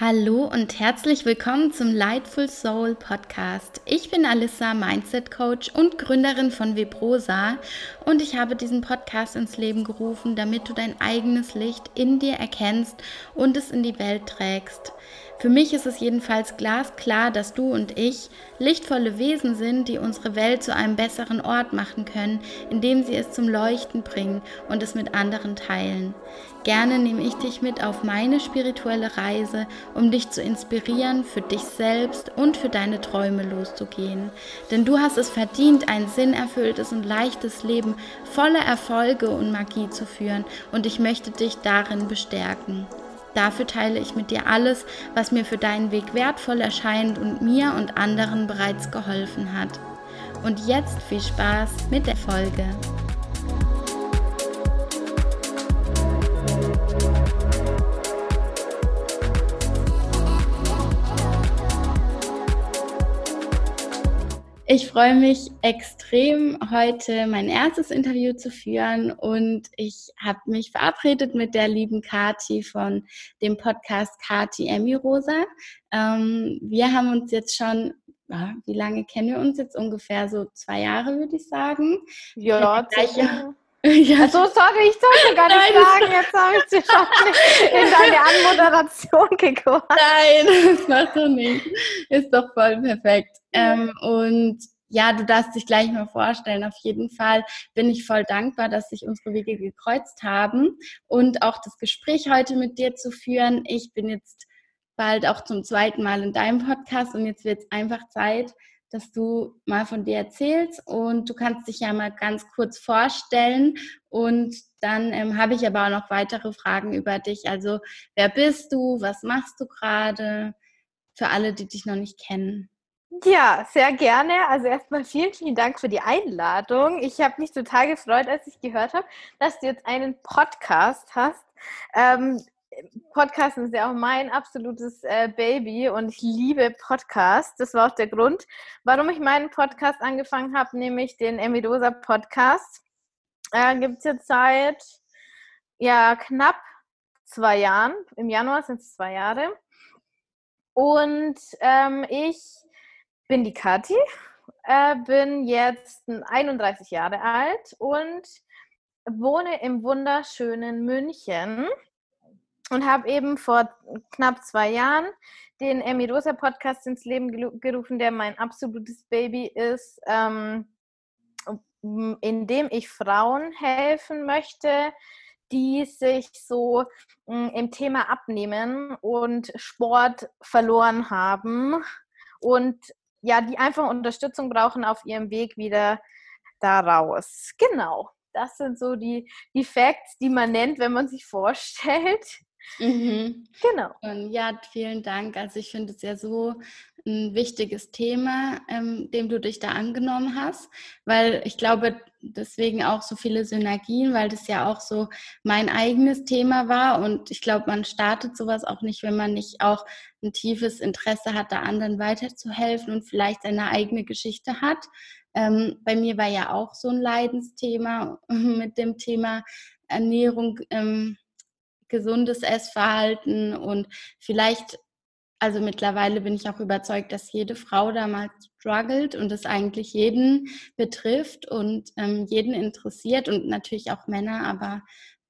Hallo und herzlich willkommen zum Lightful Soul Podcast. Ich bin Alissa, Mindset Coach und Gründerin von Vibrosa und ich habe diesen Podcast ins Leben gerufen, damit du dein eigenes Licht in dir erkennst und es in die Welt trägst. Für mich ist es jedenfalls glasklar, dass du und ich lichtvolle Wesen sind, die unsere Welt zu einem besseren Ort machen können, indem sie es zum Leuchten bringen und es mit anderen teilen. Gerne nehme ich dich mit auf meine spirituelle Reise, um dich zu inspirieren, für dich selbst und für deine Träume loszugehen. Denn du hast es verdient, ein sinnerfülltes und leichtes Leben voller Erfolge und Magie zu führen und ich möchte dich darin bestärken. Dafür teile ich mit dir alles, was mir für deinen Weg wertvoll erscheint und mir und anderen bereits geholfen hat. Und jetzt viel Spaß mit der Folge. Ich freue mich extrem, heute mein erstes Interview zu führen und ich habe mich verabredet mit der lieben Kati von dem Podcast Kati Emmy Rosa. Ähm, wir haben uns jetzt schon, ja, wie lange kennen wir uns jetzt? Ungefähr so zwei Jahre, würde ich sagen. Ja, gleiche, ja. So, sorry, ich sollte gar nicht Nein, sagen. Jetzt habe ich sie schon in deine Anmoderation gekommen. Nein, das macht doch nicht. Ist doch voll perfekt. Ähm, und ja, du darfst dich gleich mal vorstellen. Auf jeden Fall bin ich voll dankbar, dass sich unsere Wege gekreuzt haben und auch das Gespräch heute mit dir zu führen. Ich bin jetzt bald auch zum zweiten Mal in deinem Podcast und jetzt wird es einfach Zeit, dass du mal von dir erzählst und du kannst dich ja mal ganz kurz vorstellen und dann ähm, habe ich aber auch noch weitere Fragen über dich. Also wer bist du, was machst du gerade für alle, die dich noch nicht kennen? Ja, sehr gerne. Also erstmal vielen, vielen Dank für die Einladung. Ich habe mich total gefreut, als ich gehört habe, dass du jetzt einen Podcast hast. Ähm, Podcast ist ja auch mein absolutes äh, Baby und ich liebe Podcasts. Das war auch der Grund, warum ich meinen Podcast angefangen habe, nämlich den Emidosa Podcast. Äh, Gibt es jetzt seit ja, knapp zwei Jahren. Im Januar sind es zwei Jahre. Und ähm, ich bin die Kathi, äh, bin jetzt 31 Jahre alt und wohne im wunderschönen München und habe eben vor knapp zwei Jahren den Emirosa Podcast ins Leben gerufen, der mein absolutes Baby ist, ähm, in dem ich Frauen helfen möchte, die sich so mh, im Thema Abnehmen und Sport verloren haben und ja, die einfach Unterstützung brauchen auf ihrem Weg wieder daraus. Genau. Das sind so die, die Facts, die man nennt, wenn man sich vorstellt. Mhm. Genau. Und ja, vielen Dank. Also ich finde es ja so ein wichtiges Thema, ähm, dem du dich da angenommen hast, weil ich glaube, deswegen auch so viele Synergien, weil das ja auch so mein eigenes Thema war und ich glaube, man startet sowas auch nicht, wenn man nicht auch ein tiefes Interesse hat, da anderen weiterzuhelfen und vielleicht seine eigene Geschichte hat. Ähm, bei mir war ja auch so ein Leidensthema mit dem Thema Ernährung. Ähm, gesundes Essverhalten und vielleicht, also mittlerweile bin ich auch überzeugt, dass jede Frau da mal struggelt und es eigentlich jeden betrifft und ähm, jeden interessiert und natürlich auch Männer, aber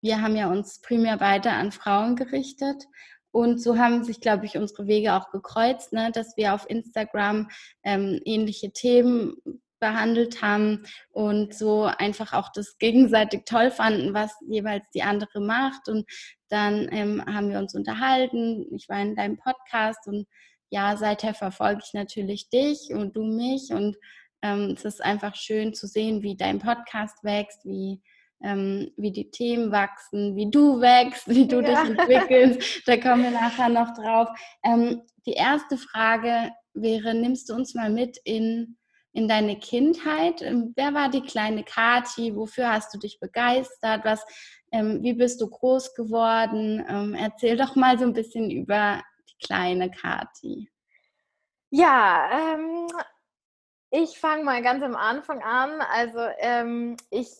wir haben ja uns primär weiter an Frauen gerichtet. Und so haben sich, glaube ich, unsere Wege auch gekreuzt, ne? dass wir auf Instagram ähm, ähnliche Themen behandelt haben und so einfach auch das gegenseitig toll fanden, was jeweils die andere macht. Und dann ähm, haben wir uns unterhalten. Ich war in deinem Podcast und ja, seither verfolge ich natürlich dich und du mich. Und ähm, es ist einfach schön zu sehen, wie dein Podcast wächst, wie ähm, wie die Themen wachsen, wie du wächst, wie du ja. dich entwickelst. Da kommen wir nachher noch drauf. Ähm, die erste Frage wäre, nimmst du uns mal mit in in deine Kindheit? Ähm, wer war die kleine Kati? Wofür hast du dich begeistert? Was, ähm, wie bist du groß geworden? Ähm, erzähl doch mal so ein bisschen über die kleine Kati. Ja, ähm, ich fange mal ganz am Anfang an. Also ähm, ich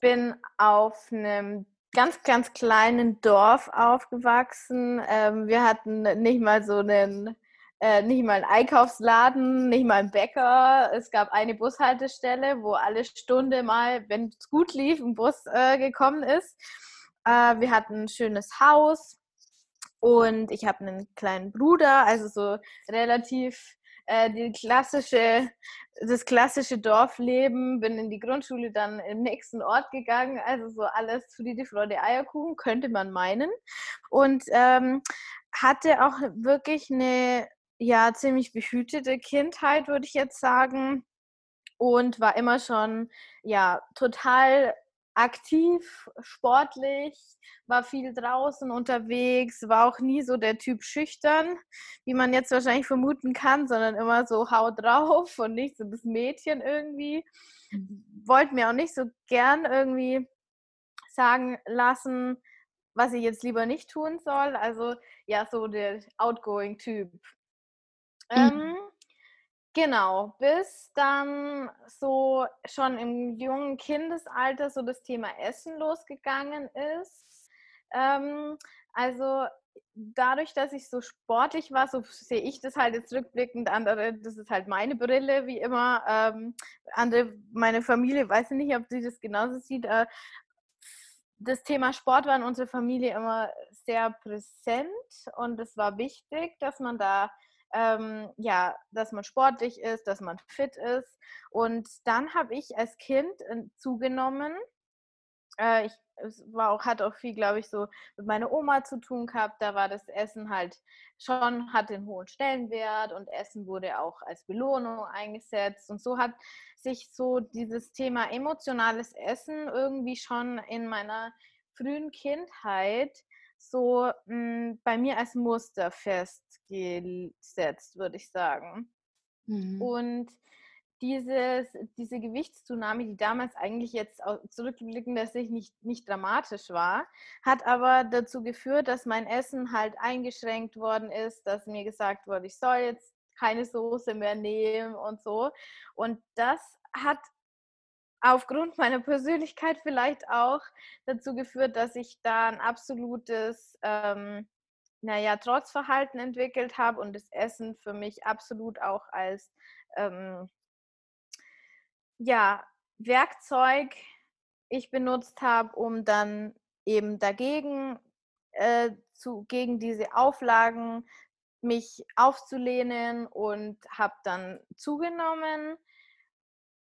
bin auf einem ganz, ganz kleinen Dorf aufgewachsen. Ähm, wir hatten nicht mal so einen, äh, nicht mal einen Einkaufsladen, nicht mal einen Bäcker. Es gab eine Bushaltestelle, wo alle Stunde mal, wenn es gut lief, ein Bus äh, gekommen ist. Äh, wir hatten ein schönes Haus und ich habe einen kleinen Bruder, also so relativ äh, die klassische, das klassische Dorfleben, bin in die Grundschule dann im nächsten Ort gegangen, also so alles Friede, Freude, Eierkuchen, könnte man meinen. Und ähm, hatte auch wirklich eine ja ziemlich behütete Kindheit, würde ich jetzt sagen. Und war immer schon ja total aktiv, sportlich, war viel draußen unterwegs, war auch nie so der Typ schüchtern, wie man jetzt wahrscheinlich vermuten kann, sondern immer so hau drauf und nicht so das Mädchen irgendwie. Wollte mir auch nicht so gern irgendwie sagen lassen, was ich jetzt lieber nicht tun soll. Also ja, so der outgoing Typ. Mhm. Ähm, Genau, bis dann so schon im jungen Kindesalter so das Thema Essen losgegangen ist. Ähm, also dadurch, dass ich so sportlich war, so sehe ich das halt jetzt rückblickend. Andere, das ist halt meine Brille, wie immer. Ähm, andere, meine Familie, weiß ich nicht, ob sie das genauso sieht. Äh, das Thema Sport war in unserer Familie immer sehr präsent und es war wichtig, dass man da ähm, ja, dass man sportlich ist, dass man fit ist. Und dann habe ich als Kind äh, zugenommen. Äh, ich, es war auch, hat auch viel, glaube ich, so mit meiner Oma zu tun gehabt. Da war das Essen halt schon, hat den hohen Stellenwert und Essen wurde auch als Belohnung eingesetzt. Und so hat sich so dieses Thema emotionales Essen irgendwie schon in meiner frühen Kindheit so mh, hm, bei mir als Muster festgesetzt, würde ich sagen. Mhm. Und dieses, diese Gewichtszunahme, die damals eigentlich jetzt zurückblickend, dass ich nicht, nicht dramatisch war, hat aber dazu geführt, dass mein Essen halt eingeschränkt worden ist, dass mir gesagt wurde, ich soll jetzt keine Soße mehr nehmen und so. Und das hat aufgrund meiner Persönlichkeit vielleicht auch dazu geführt, dass ich da ein absolutes, ähm, naja, Trotzverhalten entwickelt habe und das Essen für mich absolut auch als, ähm, ja, Werkzeug ich benutzt habe, um dann eben dagegen äh, zu, gegen diese Auflagen mich aufzulehnen und habe dann zugenommen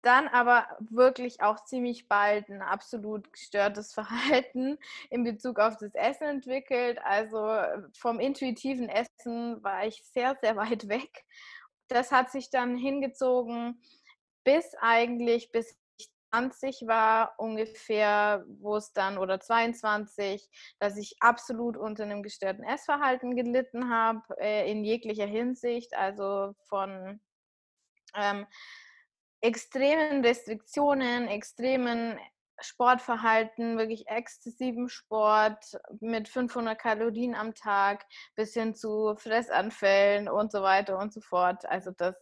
dann aber wirklich auch ziemlich bald ein absolut gestörtes Verhalten in Bezug auf das Essen entwickelt. Also äh, vom intuitiven Essen war ich sehr, sehr weit weg. Das hat sich dann hingezogen bis eigentlich, bis ich 20 war ungefähr, wo es dann, oder 22, dass ich absolut unter einem gestörten Essverhalten gelitten habe, äh, in jeglicher Hinsicht, also von ähm, extremen Restriktionen, extremen Sportverhalten, wirklich exzessiven Sport mit 500 Kalorien am Tag bis hin zu Fressanfällen und so weiter und so fort. Also das,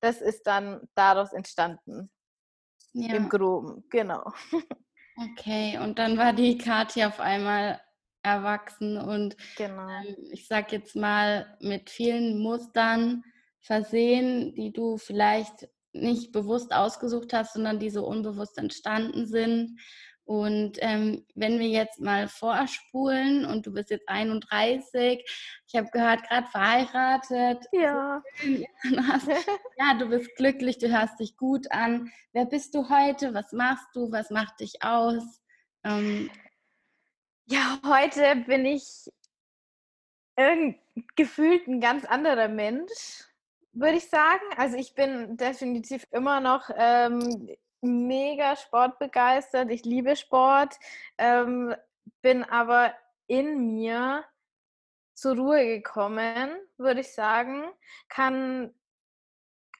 das ist dann daraus entstanden. Ja. Im Groben, genau. Okay, und dann war die Kathi auf einmal erwachsen und genau. ähm, ich sag jetzt mal mit vielen Mustern versehen, die du vielleicht nicht bewusst ausgesucht hast, sondern die so unbewusst entstanden sind. Und ähm, wenn wir jetzt mal vorspulen und du bist jetzt 31, ich habe gehört, gerade verheiratet. Ja. Ja, du bist glücklich, du hörst dich gut an. Wer bist du heute? Was machst du? Was macht dich aus? Ähm, ja, heute bin ich gefühlt ein ganz anderer Mensch würde ich sagen. Also ich bin definitiv immer noch ähm, mega sportbegeistert. Ich liebe Sport, ähm, bin aber in mir zur Ruhe gekommen, würde ich sagen. Kann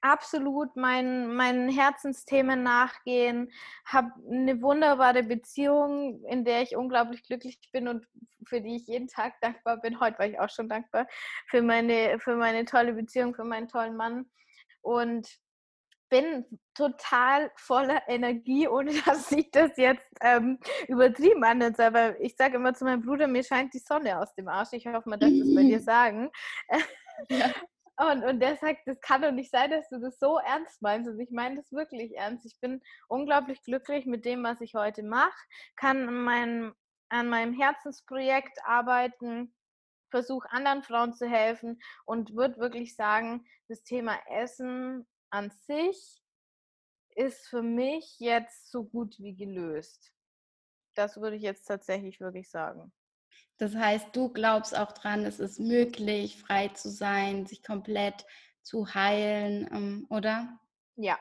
absolut meinen, meinen Herzensthemen nachgehen, habe eine wunderbare Beziehung, in der ich unglaublich glücklich bin und für die ich jeden Tag dankbar bin. Heute war ich auch schon dankbar für meine, für meine tolle Beziehung, für meinen tollen Mann. Und bin total voller Energie, ohne dass ich das jetzt ähm, übertrieben anhört. Aber ich sage immer zu meinem Bruder, mir scheint die Sonne aus dem Arsch. Ich hoffe, man darf das bei dir sagen. Ja. Und, und der sagt, das kann doch nicht sein, dass du das so ernst meinst. Und ich meine das wirklich ernst. Ich bin unglaublich glücklich mit dem, was ich heute mache, kann an meinem, an meinem Herzensprojekt arbeiten, versuche anderen Frauen zu helfen und würde wirklich sagen, das Thema Essen an sich ist für mich jetzt so gut wie gelöst. Das würde ich jetzt tatsächlich wirklich sagen. Das heißt, du glaubst auch dran, es ist möglich, frei zu sein, sich komplett zu heilen, ähm, oder? Ja.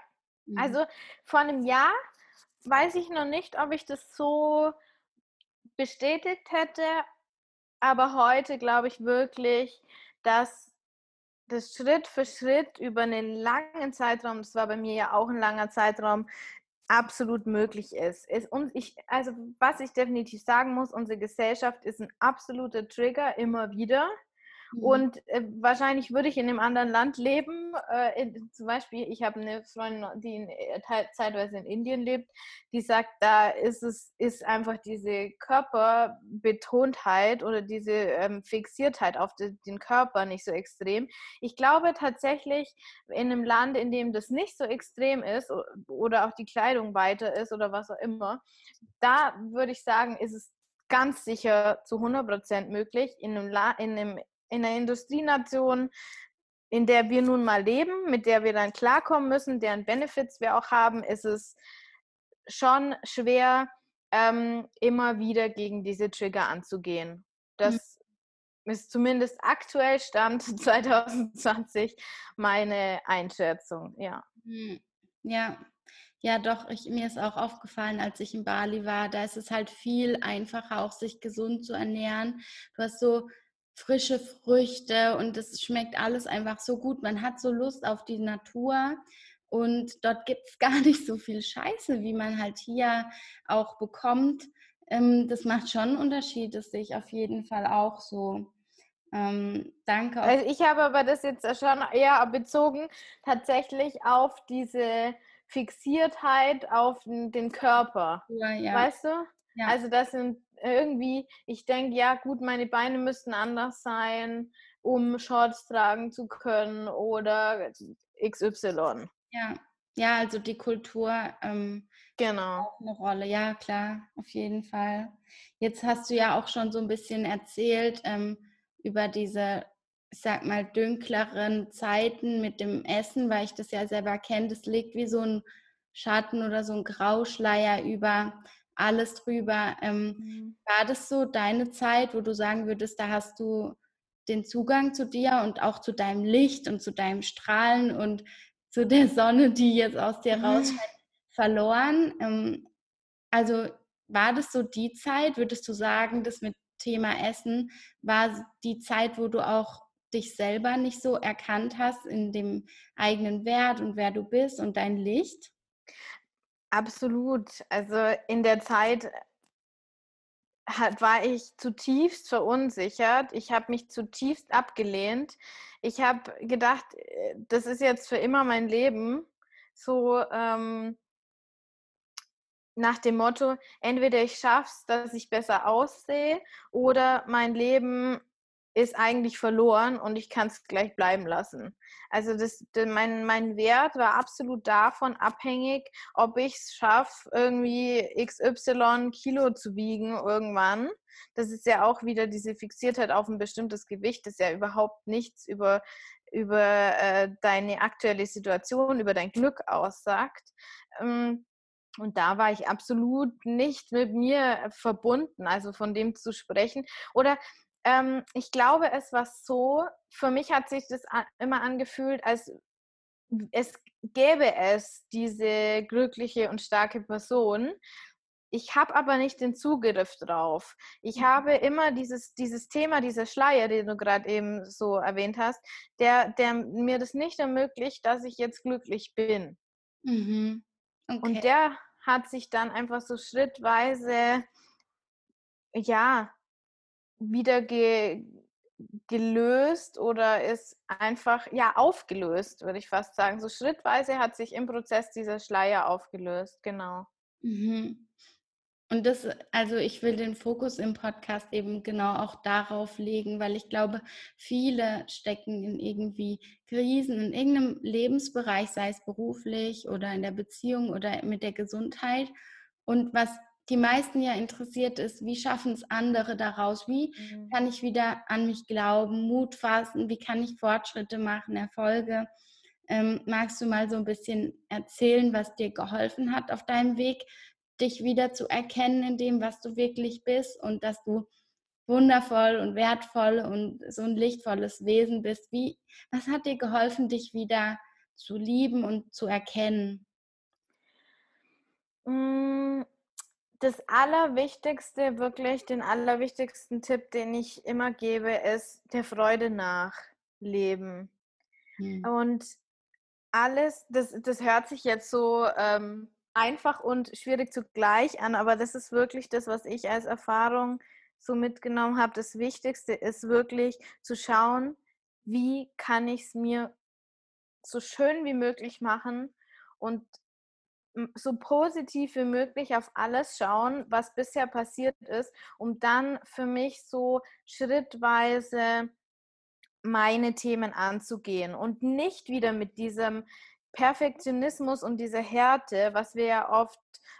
Mhm. Also vor einem Jahr weiß ich noch nicht, ob ich das so bestätigt hätte, aber heute glaube ich wirklich, dass das Schritt für Schritt über einen langen Zeitraum, das war bei mir ja auch ein langer Zeitraum, absolut möglich ist. ist und ich, also was ich definitiv sagen muss, unsere Gesellschaft ist ein absoluter Trigger immer wieder. Mhm. Und äh, wahrscheinlich würde ich in einem anderen Land leben. Äh, in, zum Beispiel, ich habe eine Freundin, die in, äh, zeitweise in Indien lebt, die sagt, da ist es ist einfach diese Körperbetontheit oder diese ähm, Fixiertheit auf de, den Körper nicht so extrem. Ich glaube tatsächlich, in einem Land, in dem das nicht so extrem ist oder auch die Kleidung weiter ist oder was auch immer, da würde ich sagen, ist es ganz sicher zu 100% möglich, in einem, La in einem in einer Industrienation, in der wir nun mal leben, mit der wir dann klarkommen müssen, deren Benefits wir auch haben, ist es schon schwer, ähm, immer wieder gegen diese Trigger anzugehen. Das mhm. ist zumindest aktuell Stand 2020 meine Einschätzung, ja. Mhm. Ja, ja, doch, ich, mir ist auch aufgefallen, als ich in Bali war, da ist es halt viel einfacher, auch sich gesund zu ernähren. Du hast so frische Früchte und es schmeckt alles einfach so gut. Man hat so Lust auf die Natur und dort gibt es gar nicht so viel Scheiße, wie man halt hier auch bekommt. Ähm, das macht schon einen Unterschied, das sehe ich auf jeden Fall auch so. Ähm, danke. Also ich habe aber das jetzt schon eher bezogen tatsächlich auf diese Fixiertheit auf den Körper. Ja, ja. Weißt du? Ja. Also das sind irgendwie, ich denke, ja gut, meine Beine müssten anders sein, um Shorts tragen zu können oder XY. Ja, ja, also die Kultur ähm, genau. eine Rolle. Ja, klar, auf jeden Fall. Jetzt hast du ja auch schon so ein bisschen erzählt ähm, über diese, ich sag mal, dünkleren Zeiten mit dem Essen, weil ich das ja selber kenne. Das liegt wie so ein Schatten oder so ein Grauschleier über alles drüber. Ähm, mhm. War das so deine Zeit, wo du sagen würdest, da hast du den Zugang zu dir und auch zu deinem Licht und zu deinem Strahlen und zu der Sonne, die jetzt aus dir mhm. rausscheint, verloren? Ähm, also war das so die Zeit, würdest du sagen, das mit Thema Essen war die Zeit, wo du auch dich selber nicht so erkannt hast in dem eigenen Wert und wer du bist und dein Licht? Absolut. Also in der Zeit hat, war ich zutiefst verunsichert. Ich habe mich zutiefst abgelehnt. Ich habe gedacht, äh, das ist jetzt für immer mein Leben. So ähm, nach dem Motto, entweder ich schaffe es, dass ich besser aussehe, oder mein Leben ist eigentlich verloren und ich kann es gleich bleiben lassen. Also das, mein, mein Wert war absolut davon abhängig, ob ich es schaffe, irgendwie XY Kilo zu wiegen irgendwann. Das ist ja auch wieder diese Fixiertheit auf ein bestimmtes Gewicht, das ja überhaupt nichts über, über äh, deine aktuelle Situation, über dein Glück aussagt. Ähm, und da war ich absolut nicht mit mir verbunden, also von dem zu sprechen. Oder ähm, ich glaube, es war so, für mich hat sich das immer angefühlt, als es gäbe es diese glückliche und starke Person. Ich habe aber nicht den Zugriff drauf. Ich mhm. habe immer dieses, dieses Thema, dieser Schleier, den du gerade eben so erwähnt hast, der, der mir das nicht ermöglicht, dass ich jetzt glücklich bin. Mhm. Okay. Und der hat sich dann einfach so schrittweise, ja, wieder ge gelöst oder ist einfach ja aufgelöst, würde ich fast sagen. So schrittweise hat sich im Prozess dieser Schleier aufgelöst, genau. Mhm. Und das, also ich will den Fokus im Podcast eben genau auch darauf legen, weil ich glaube, viele stecken in irgendwie Krisen in irgendeinem Lebensbereich, sei es beruflich oder in der Beziehung oder mit der Gesundheit. Und was die meisten ja interessiert ist, wie schaffen es andere daraus? Wie mhm. kann ich wieder an mich glauben, Mut fassen? Wie kann ich Fortschritte machen, Erfolge? Ähm, magst du mal so ein bisschen erzählen, was dir geholfen hat auf deinem Weg, dich wieder zu erkennen in dem, was du wirklich bist und dass du wundervoll und wertvoll und so ein lichtvolles Wesen bist. Wie, was hat dir geholfen, dich wieder zu lieben und zu erkennen? Mm, das Allerwichtigste, wirklich den allerwichtigsten Tipp, den ich immer gebe, ist der Freude nach Leben. Hm. Und alles, das, das hört sich jetzt so ähm, einfach und schwierig zugleich an, aber das ist wirklich das, was ich als Erfahrung so mitgenommen habe. Das Wichtigste ist wirklich zu schauen, wie kann ich es mir so schön wie möglich machen und so positiv wie möglich auf alles schauen, was bisher passiert ist, um dann für mich so schrittweise meine Themen anzugehen und nicht wieder mit diesem Perfektionismus und dieser Härte, was wir ja oft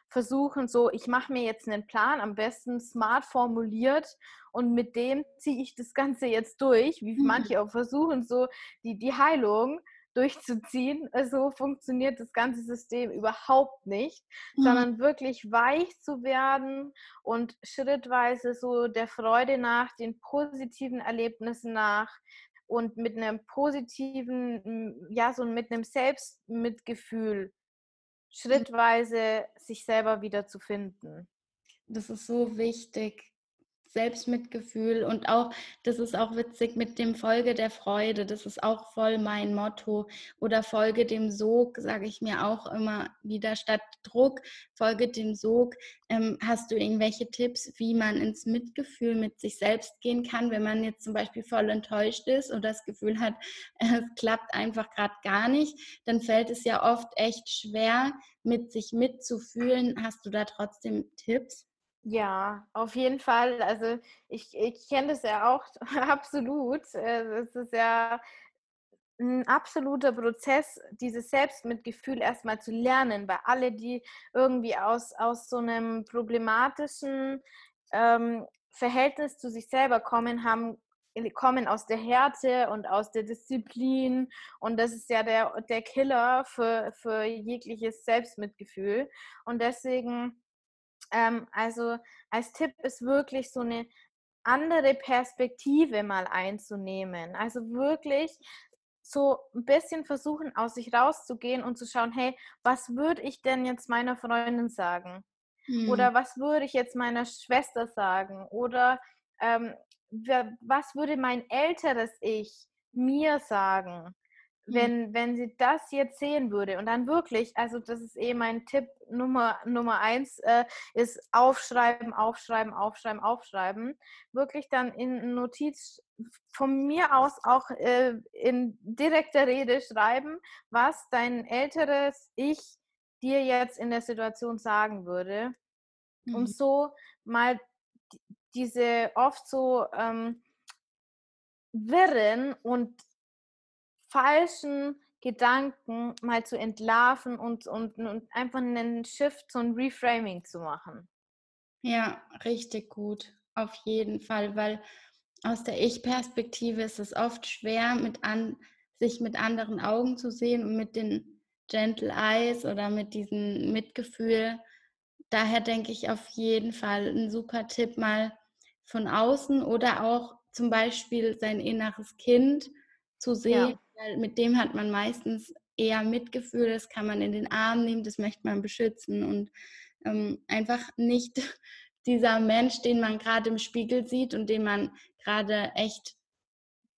versuchen, so, ich mache mir jetzt einen Plan, am besten smart formuliert und mit dem ziehe ich das Ganze jetzt durch, wie mhm. manche auch versuchen, so die, die Heilung durchzuziehen. So funktioniert das ganze System überhaupt nicht, mhm. sondern wirklich weich zu werden und schrittweise so der Freude nach, den positiven Erlebnissen nach, und mit einem positiven, ja, so mit einem Selbstmitgefühl schrittweise sich selber wieder zu finden. Das ist so wichtig. Selbstmitgefühl und auch, das ist auch witzig mit dem Folge der Freude, das ist auch voll mein Motto. Oder Folge dem Sog, sage ich mir auch immer wieder statt Druck, Folge dem Sog. Ähm, hast du irgendwelche Tipps, wie man ins Mitgefühl mit sich selbst gehen kann, wenn man jetzt zum Beispiel voll enttäuscht ist oder das Gefühl hat, es klappt einfach gerade gar nicht, dann fällt es ja oft echt schwer, mit sich mitzufühlen. Hast du da trotzdem Tipps? Ja, auf jeden Fall. Also ich, ich kenne das ja auch absolut. Äh, es ist ja ein absoluter Prozess, dieses Selbstmitgefühl erstmal zu lernen, weil alle, die irgendwie aus, aus so einem problematischen ähm, Verhältnis zu sich selber kommen, haben kommen aus der Härte und aus der Disziplin und das ist ja der, der Killer für, für jegliches Selbstmitgefühl und deswegen ähm, also als Tipp ist wirklich so eine andere Perspektive mal einzunehmen. Also wirklich so ein bisschen versuchen, aus sich rauszugehen und zu schauen, hey, was würde ich denn jetzt meiner Freundin sagen? Hm. Oder was würde ich jetzt meiner Schwester sagen? Oder ähm, was würde mein älteres Ich mir sagen? Mhm. wenn, wenn sie das jetzt sehen würde und dann wirklich, also das ist eh mein Tipp Nummer, Nummer eins, äh, ist aufschreiben, aufschreiben, aufschreiben, aufschreiben. Wirklich dann in Notiz von mir aus auch äh, in direkter Rede schreiben, was dein älteres Ich dir jetzt in der Situation sagen würde, mhm. um so mal diese oft so ähm, wirren und falschen Gedanken mal zu entlarven und, und, und einfach einen Shift, so ein Reframing zu machen. Ja, richtig gut. Auf jeden Fall, weil aus der Ich-Perspektive ist es oft schwer, mit an, sich mit anderen Augen zu sehen und mit den Gentle Eyes oder mit diesem Mitgefühl. Daher denke ich auf jeden Fall ein super Tipp mal von außen oder auch zum Beispiel sein inneres Kind zu sehen, ja weil mit dem hat man meistens eher Mitgefühl, das kann man in den Arm nehmen, das möchte man beschützen und ähm, einfach nicht dieser Mensch, den man gerade im Spiegel sieht und den man gerade echt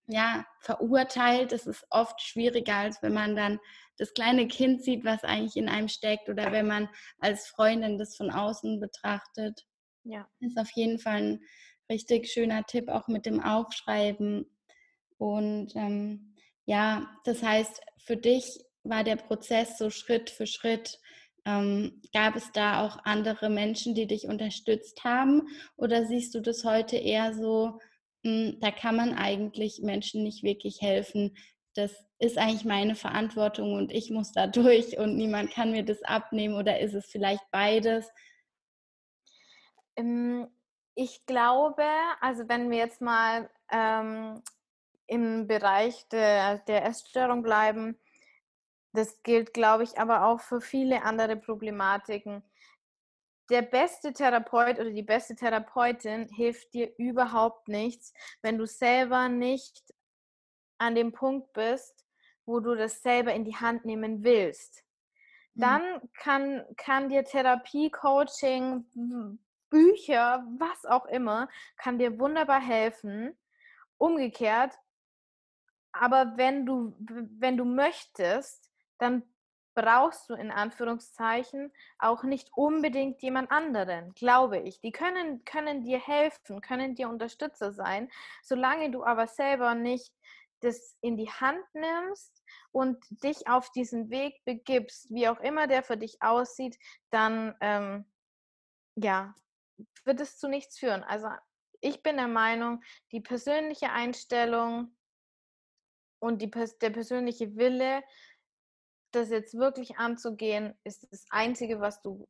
ja, verurteilt. Das ist oft schwieriger, als wenn man dann das kleine Kind sieht, was eigentlich in einem steckt oder wenn man als Freundin das von außen betrachtet. Ja. Ist auf jeden Fall ein richtig schöner Tipp, auch mit dem Aufschreiben Und ähm, ja, das heißt, für dich war der Prozess so Schritt für Schritt. Ähm, gab es da auch andere Menschen, die dich unterstützt haben? Oder siehst du das heute eher so, mh, hm, da kann man eigentlich Menschen nicht wirklich helfen? Das ist eigentlich meine Verantwortung und ich muss da durch und niemand kann mir das abnehmen. Oder ist es vielleicht beides? Ähm, ich glaube, also wenn wir jetzt mal ähm, im Bereich der, der Essstörung bleiben, das gilt, glaube ich, aber auch für viele andere Problematiken. Der beste Therapeut oder die beste Therapeutin hilft dir überhaupt nichts, wenn du selber nicht an dem Punkt bist, wo du das selber in die Hand nehmen willst. Mhm. Dann kann, kann dir Therapie, Coaching, Bücher, was auch immer, kann dir wunderbar helfen. Umgekehrt, aber wenn du, wenn du möchtest, dann brauchst du in Anführungszeichen auch nicht unbedingt jemand anderen, glaube ich. Die können, können dir helfen, können dir Unterstützer sein, solange du aber selber nicht das in die Hand nimmst und dich auf diesen Weg begibst, wie auch immer der für dich aussieht, dann ähm, ja, wird es zu nichts führen. Also ich bin der Meinung, die persönliche Einstellung und die, der persönliche Wille, das jetzt wirklich anzugehen, ist das Einzige, was du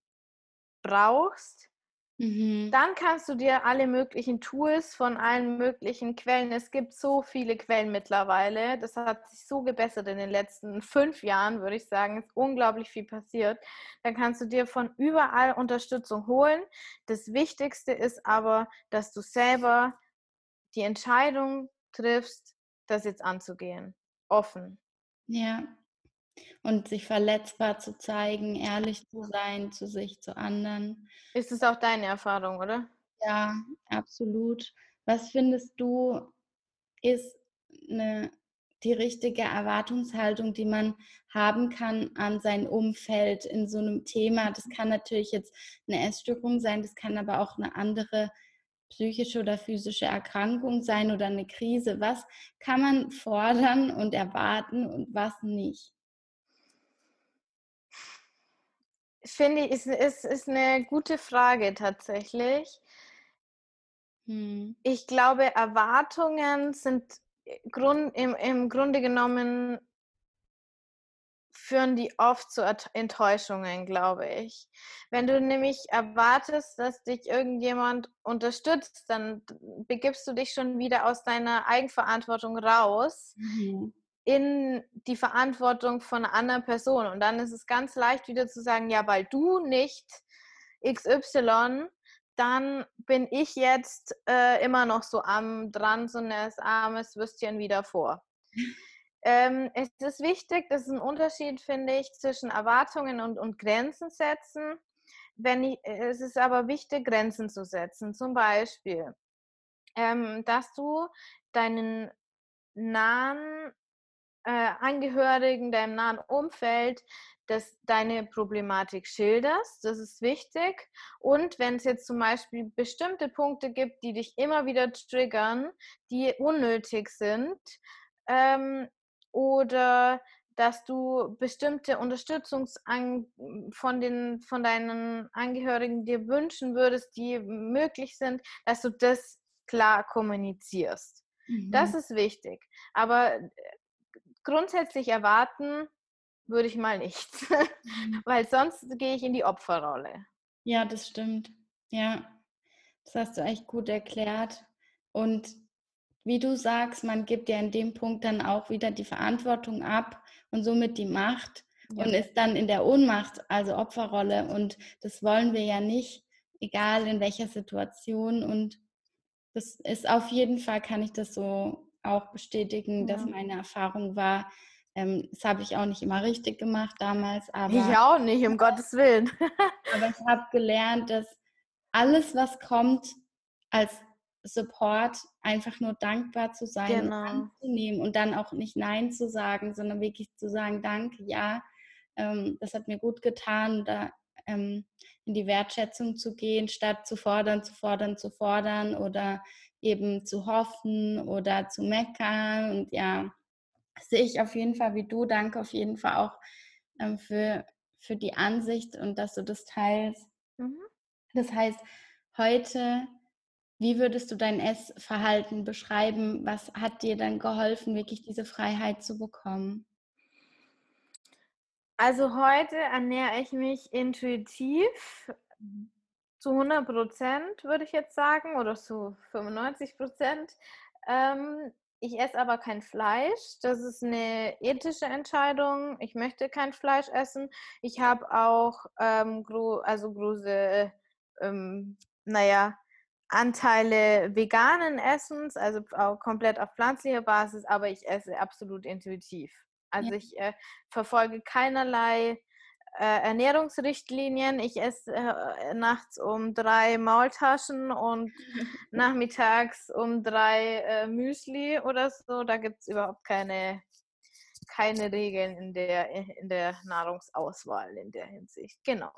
brauchst. Mhm. Dann kannst du dir alle möglichen Tools von allen möglichen Quellen, es gibt so viele Quellen mittlerweile, das hat sich so gebessert in den letzten fünf Jahren, würde ich sagen, ist unglaublich viel passiert. Dann kannst du dir von überall Unterstützung holen. Das Wichtigste ist aber, dass du selber die Entscheidung triffst, das jetzt anzugehen. Offen. Ja, und sich verletzbar zu zeigen, ehrlich zu sein zu sich, zu anderen. Ist es auch deine Erfahrung, oder? Ja, absolut. Was findest du, ist eine, die richtige Erwartungshaltung, die man haben kann an sein Umfeld in so einem Thema? Das kann natürlich jetzt eine Essstörung sein, das kann aber auch eine andere psychische oder physische Erkrankung sein oder eine Krise. Was kann man fordern und erwarten und was nicht? Finde ich, ist, ist, ist eine gute Frage tatsächlich. Hm. Ich glaube, Erwartungen sind äh, Grund, im, im Grunde genommen führen die oft zu Enttäuschungen, glaube ich. Wenn du nämlich erwartest, dass dich irgendjemand unterstützt, dann begibst du dich schon wieder aus deiner Eigenverantwortung raus. Mhm in die Verantwortung von einer anderen Person. Und dann ist es ganz leicht wieder zu sagen, ja, weil du nicht XY, dann bin ich jetzt äh, immer noch so am dran, so ein armes Würstchen wieder vor. ähm, es ist wichtig, das ist ein Unterschied, finde ich, zwischen Erwartungen und, und Grenzen setzen. Wenn ich, es ist aber wichtig, Grenzen zu setzen. Zum Beispiel, ähm, dass du deinen nahen äh, Angehörigen, deinem nahen Umfeld, dass deine Problematik schilderst. Das ist wichtig. Und wenn es jetzt zum Beispiel bestimmte Punkte gibt, die dich immer wieder triggern, die unnötig sind, ähm, oder dass du bestimmte Unterstützung von, den, von deinen Angehörigen dir wünschen würdest, die möglich sind, dass du das klar kommunizierst. Mhm. Das ist wichtig. Aber grundsätzlich erwarten würde ich mal nichts, mhm. weil sonst gehe ich in die Opferrolle. Ja, das stimmt. Ja, das hast du echt gut erklärt. Und wie du sagst, man gibt ja in dem Punkt dann auch wieder die Verantwortung ab und somit die Macht ja. und ist dann in der Ohnmacht, also Opferrolle. Und das wollen wir ja nicht, egal in welcher Situation. Und das ist auf jeden Fall, kann ich das so auch bestätigen, ja. dass meine Erfahrung war, ähm, das habe ich auch nicht immer richtig gemacht damals. Aber, ich auch nicht, um Gottes Willen. aber ich habe gelernt, dass alles, was kommt, als Support einfach nur dankbar zu sein genau. und anzunehmen und dann auch nicht Nein zu sagen, sondern wirklich zu sagen, danke, ja, ähm, das hat mir gut getan, da ähm, in die Wertschätzung zu gehen, statt zu fordern, zu fordern, zu fordern oder eben zu hoffen oder zu meckern. Und ja, sehe ich auf jeden Fall wie du. Danke auf jeden Fall auch ähm, für, für die Ansicht und dass du das teilst. Mhm. Das heißt, heute, wie würdest du dein Essverhalten beschreiben? Was hat dir dann geholfen, wirklich diese Freiheit zu bekommen? Also heute ernähre ich mich intuitiv zu 100 Prozent, würde ich jetzt sagen, oder zu 95 Prozent. Ähm, ich esse aber kein Fleisch. Das ist eine ethische Entscheidung. Ich möchte kein Fleisch essen. Ich habe auch ähm, gro also große, ähm, naja, Anteile veganen Essens, also auch komplett auf pflanzlicher Basis, aber ich esse absolut intuitiv. Also ja. ich äh, verfolge keinerlei äh, Ernährungsrichtlinien. Ich esse äh, nachts um drei Maultaschen und nachmittags um drei äh, Müsli oder so. Da gibt es überhaupt keine, keine Regeln in der, in der Nahrungsauswahl in der Hinsicht. Genau.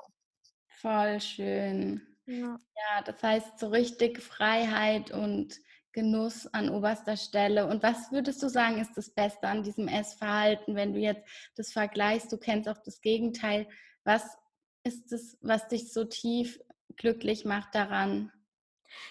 Voll schön. Ja. ja, das heißt so richtig Freiheit und Genuss an oberster Stelle. Und was würdest du sagen, ist das Beste an diesem Essverhalten, wenn du jetzt das vergleichst? Du kennst auch das Gegenteil. Was ist es, was dich so tief glücklich macht daran?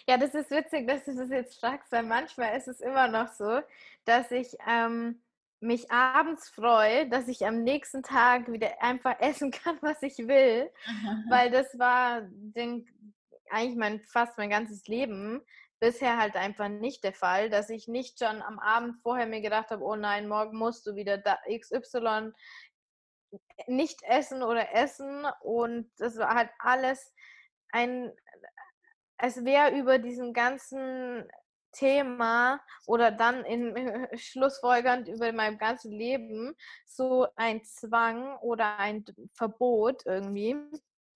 Ja, das ist witzig, dass du das jetzt fragst, weil manchmal ist es immer noch so, dass ich ähm, mich abends freue, dass ich am nächsten Tag wieder einfach essen kann, was ich will, weil das war denk, eigentlich mein, fast mein ganzes Leben bisher halt einfach nicht der Fall, dass ich nicht schon am Abend vorher mir gedacht habe, oh nein, morgen musst du wieder XY nicht essen oder essen. Und das war halt alles ein, es wäre über diesen ganzen Thema oder dann in schlussfolgernd über mein ganzes Leben so ein Zwang oder ein Verbot irgendwie.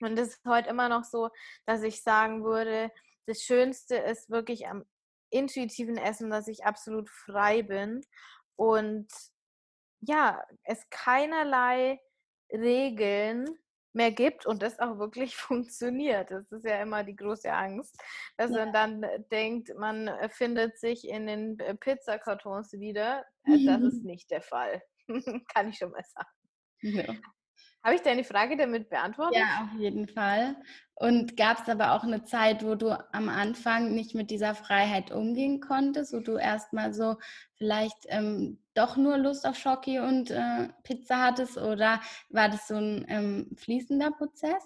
Und es ist heute immer noch so, dass ich sagen würde, das Schönste ist wirklich am intuitiven Essen, dass ich absolut frei bin und ja, es keinerlei Regeln mehr gibt und das auch wirklich funktioniert. Das ist ja immer die große Angst, dass ja. man dann denkt, man findet sich in den äh, Pizzakartons wieder. Äh, das ist nicht der Fall. Kann ich schon mal sagen. Ja. Habe ich deine Frage damit beantwortet? Ja, auf jeden Fall. Und gab es aber auch eine Zeit, wo du am Anfang nicht mit dieser Freiheit umgehen konntest, wo du erstmal so vielleicht ähm, doch nur Lust auf Schoki und äh, Pizza hattest oder war das so ein ähm, fließender Prozess?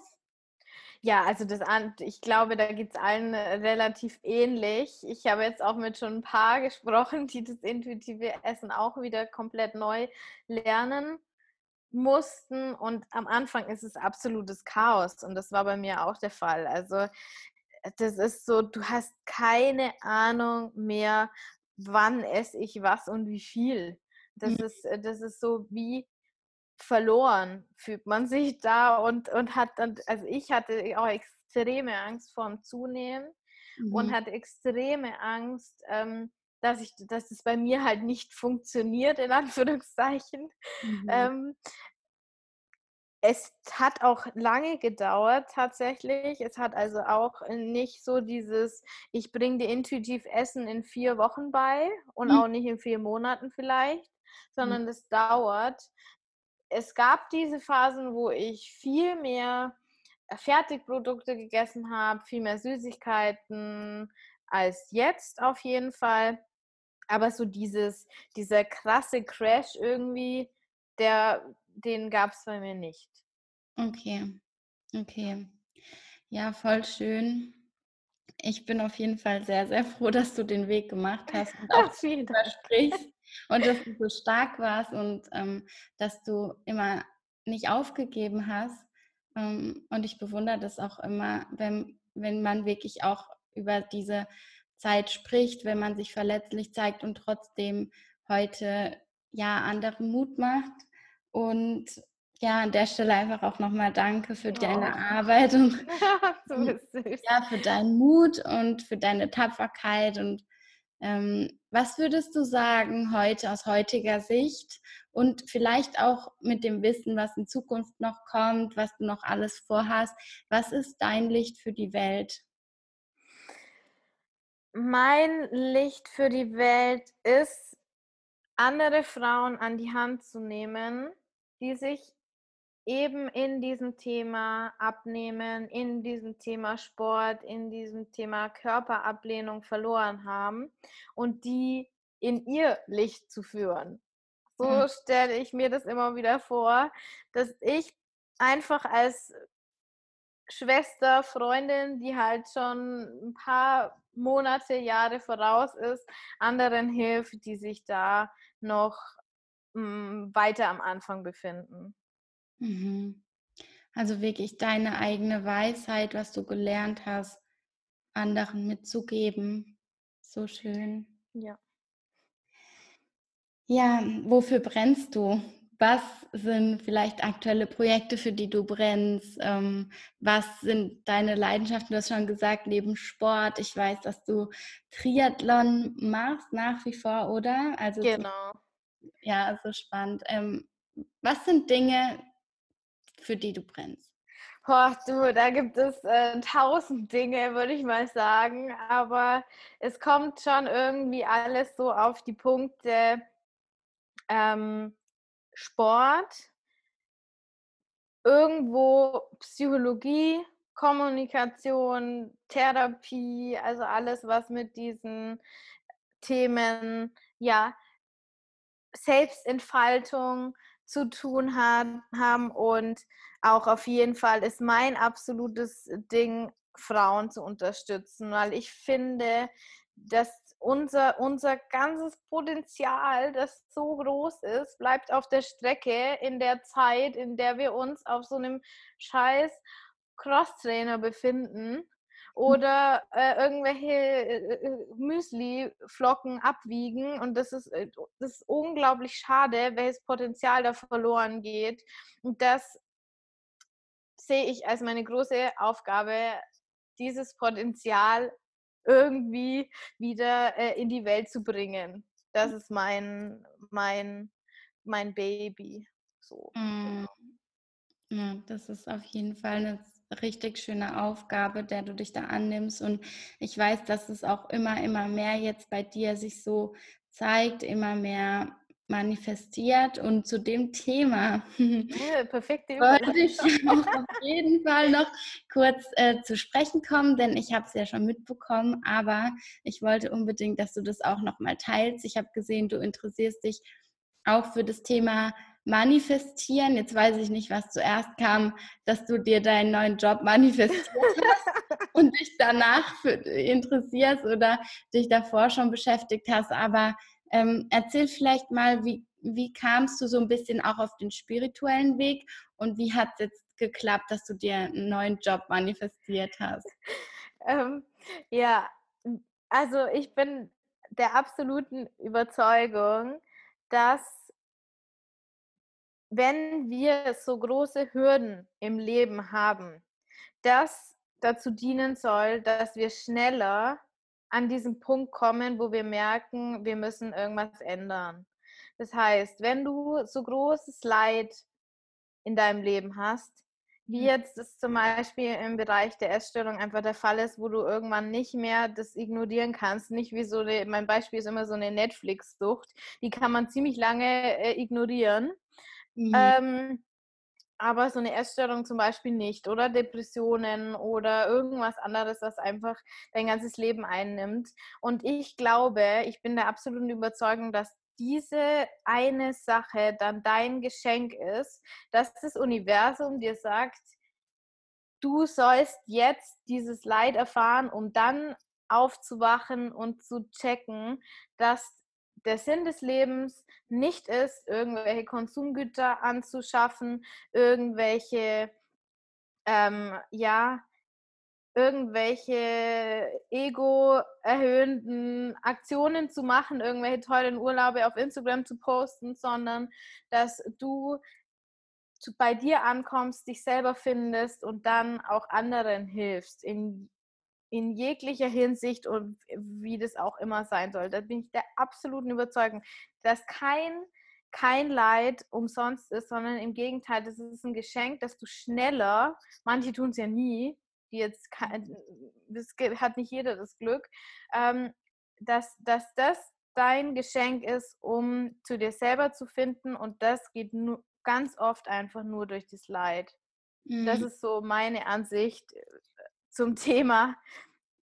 Ja, also das, ich glaube, da geht es allen relativ ähnlich. Ich habe jetzt auch mit schon ein paar gesprochen, die das intuitive Essen auch wieder komplett neu lernen mussten und am Anfang ist es absolutes Chaos und das war bei mir auch der Fall. Also äh, das ist so, du hast keine Ahnung mehr, wann esse ich was und wie viel. Das, mhm. ist, äh, das ist so wie verloren fühlt man sich da und, und hat dann, also ich hatte auch extreme Angst vorm Zunehmen mhm. und hatte extreme Angst, ähm, dass ich, dass es bei mir halt nicht funktioniert, in Anführungszeichen. Mhm. Ähm, es hat auch lange gedauert tatsächlich. Es hat also auch nicht so dieses, ich bringe dir intuitiv Essen in vier Wochen bei und mhm. auch nicht in vier Monaten vielleicht, sondern mhm. das dauert. Es gab diese Phasen, wo ich viel mehr Fertigprodukte gegessen habe, viel mehr Süßigkeiten als jetzt auf jeden Fall. Aber so dieses, dieser krasse Crash irgendwie, der, den gab es bei mir nicht. Okay, okay. Ja, voll schön. Ich bin auf jeden Fall sehr, sehr froh, dass du den Weg gemacht hast und auch viel sprichst und dass du so stark warst und ähm, dass du immer nicht aufgegeben hast. Ähm, und ich bewundere das auch immer, wenn, wenn man wirklich auch über diese Zeit spricht, wenn man sich verletzlich zeigt und trotzdem heute ja anderen Mut macht. Und ja, an der Stelle einfach auch nochmal danke für oh. deine Arbeit und ja, für deinen Mut und für deine Tapferkeit. Und was würdest du sagen heute aus heutiger Sicht und vielleicht auch mit dem Wissen, was in Zukunft noch kommt, was du noch alles vorhast, was ist dein Licht für die Welt? Mein Licht für die Welt ist, andere Frauen an die Hand zu nehmen, die sich eben in diesem Thema Abnehmen, in diesem Thema Sport, in diesem Thema Körperablehnung verloren haben und die in ihr Licht zu führen. So mhm. stelle ich mir das immer wieder vor, dass ich einfach als Schwester, Freundin, die halt schon ein paar Monate, Jahre voraus ist, anderen hilft, die sich da noch mh, mm, weiter am Anfang befinden. Mhm. Also wirklich deine eigene Weisheit, was du gelernt hast, anderen mitzugeben. So schön. Ja. Ja, wofür brennst du? Was sind vielleicht aktuelle Projekte, für die du brennst? Ähm, was sind deine Leidenschaften? Du hast schon gesagt, neben Sport. Ich weiß, dass du Triathlon machst nach wie vor, oder? Also genau. Ja, so spannend. Ähm, was sind Dinge, für die du brennst? Boah, du, da gibt es äh, tausend Dinge, würde ich mal sagen. Aber es kommt schon irgendwie alles so auf die Punkte ähm, Sport, irgendwo Psychologie, Kommunikation, Therapie, also alles, was mit diesen Themen, ja, Selbstentfaltung, zu tun haben. Und auch auf jeden Fall ist mein absolutes Ding, Frauen zu unterstützen, weil ich finde, dass unser, unser ganzes Potenzial, das so groß ist, bleibt auf der Strecke in der Zeit, in der wir uns auf so einem scheiß Crosstrainer befinden oder äh, irgendwelche äh, äh, Müsli-Flocken abwiegen. Und das ist, äh, das ist unglaublich schade, welches Potenzial da verloren geht. Und das sehe ich als meine große Aufgabe, dieses Potenzial irgendwie wieder äh, in die Welt zu bringen. Das ist mein, mein, mein Baby. So. Mm. Ja, das ist auf jeden Fall eine richtig schöne Aufgabe, der du dich da annimmst. Und ich weiß, dass es auch immer, immer mehr jetzt bei dir sich so zeigt, immer mehr manifestiert. Und zu dem Thema ja, perfekte wollte ich auch auf jeden Fall noch kurz äh, zu sprechen kommen, denn ich habe es ja schon mitbekommen, aber ich wollte unbedingt, dass du das auch noch mal teilst. Ich habe gesehen, du interessierst dich auch für das Thema manifestieren. Jetzt weiß ich nicht, was zuerst kam, dass du dir deinen neuen Job manifestiert hast und dich danach für, interessierst oder dich davor schon beschäftigt hast. Aber ähm, erzähl vielleicht mal, wie, wie kamst du so ein bisschen auch auf den spirituellen Weg und wie hat es jetzt geklappt, dass du dir einen neuen Job manifestiert hast? Ähm, ja, also ich bin der absoluten Überzeugung, dass wenn wir so große Hürden im Leben haben, das dazu dienen soll, dass wir schneller an diesen Punkt kommen, wo wir merken, wir müssen irgendwas ändern. Das heißt, wenn du so großes Leid in deinem Leben hast, wie hm. jetzt das zum Beispiel im Bereich der Essstörung einfach der Fall ist, wo du irgendwann nicht mehr das ignorieren kannst. Nicht wie so eine, mein Beispiel ist immer so eine Netflix-Sucht, die kann man ziemlich lange äh, ignorieren. Mhm. Ähm, aber so eine Essstörung zum Beispiel nicht oder Depressionen oder irgendwas anderes, was einfach dein ganzes Leben einnimmt. Und ich glaube, ich bin der absoluten Überzeugung, dass diese eine Sache dann dein Geschenk ist, dass das Universum dir sagt, du sollst jetzt dieses Leid erfahren, um dann aufzuwachen und zu checken, dass der Sinn des Lebens nicht ist, irgendwelche Konsumgüter anzuschaffen, irgendwelche, ähm, ja, irgendwelche ego-erhöhenden Aktionen zu machen, irgendwelche tollen Urlaube auf Instagram zu posten, sondern dass du bei dir ankommst, dich selber findest und dann auch anderen hilfst in in jeglicher Hinsicht und wie das auch immer sein soll. Da bin ich der absoluten Überzeugung, dass kein, kein Leid umsonst ist, sondern im Gegenteil, das ist ein Geschenk, dass du schneller, manche tun es ja nie, die jetzt das hat nicht jeder das Glück, ähm, dass, dass das dein Geschenk ist, um zu dir selber zu finden und das geht nur, ganz oft einfach nur durch das Leid. Mhm. Das ist so meine Ansicht äh, zum Thema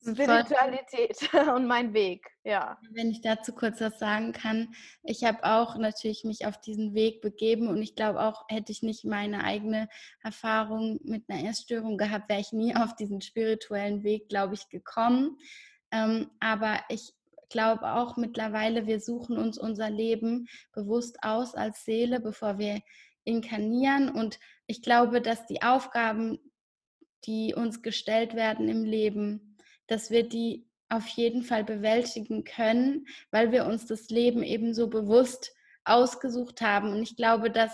Spiritualität und mein Weg, ja. Wenn ich dazu kurz was sagen kann, ich habe auch natürlich mich auf diesen Weg begeben und ich glaube auch, hätte ich nicht meine eigene Erfahrung mit einer Essstörung gehabt, wäre ich nie auf diesen spirituellen Weg, glaube ich, gekommen. Ähm, aber ich glaube auch mittlerweile, wir suchen uns unser Leben bewusst aus als Seele, bevor wir inkarnieren. Und ich glaube, dass die Aufgaben, die uns gestellt werden im Leben, dass wir die auf jeden Fall bewältigen können, weil wir uns das Leben eben so bewusst ausgesucht haben. Und ich glaube, dass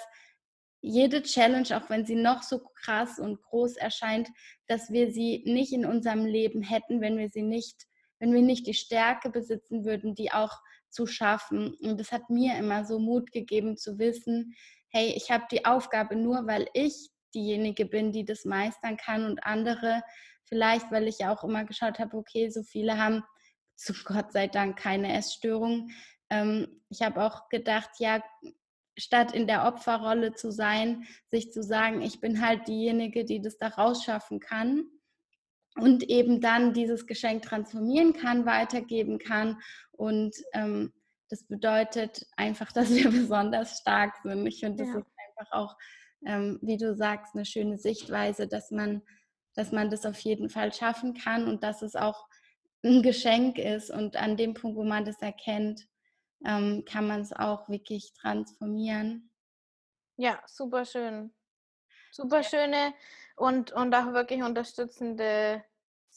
jede Challenge, auch wenn sie noch so krass und groß erscheint, dass wir sie nicht in unserem Leben hätten, wenn wir sie nicht wenn wir nicht die Stärke besitzen würden, die auch zu schaffen. Und das hat mir immer so Mut gegeben zu wissen, hey, ich habe die Aufgabe nur, weil ich diejenige bin, die das meistern kann und andere vielleicht, weil ich ja auch immer geschaut habe, okay, so viele haben zu Gott sei Dank keine Essstörung. Ähm, ich habe auch gedacht, ja, statt in der Opferrolle zu sein, sich zu sagen, ich bin halt diejenige, die das da rausschaffen kann und eben dann dieses Geschenk transformieren kann, weitergeben kann. Und ähm, das bedeutet einfach, dass wir besonders stark sind. Ich finde, das ja. ist einfach auch, ähm, wie du sagst, eine schöne Sichtweise, dass man, dass man das auf jeden Fall schaffen kann und dass es auch ein Geschenk ist. Und an dem Punkt, wo man das erkennt, ähm, kann man es auch wirklich transformieren. Ja, super schön. Super schöne und, und auch wirklich unterstützende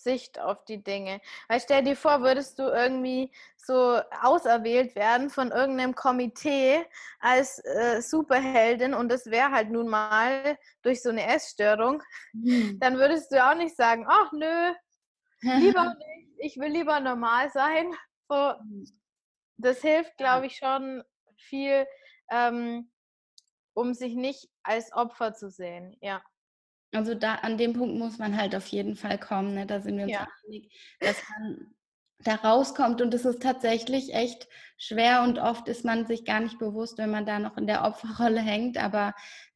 Sicht auf die Dinge. Weil stell dir vor, würdest du irgendwie so auserwählt werden von irgendeinem Komitee als äh, Superheldin und das wäre halt nun mal durch so eine Essstörung, mhm. dann würdest du auch nicht sagen, ach nö, lieber nicht, ich will lieber normal sein. So, das hilft, glaube ich, schon viel, ähm, um sich nicht als Opfer zu sehen, ja. Also da an dem Punkt muss man halt auf jeden Fall kommen, ne? da sind wir uns ja. einig, dass man da rauskommt und es ist tatsächlich echt schwer und oft ist man sich gar nicht bewusst, wenn man da noch in der Opferrolle hängt, aber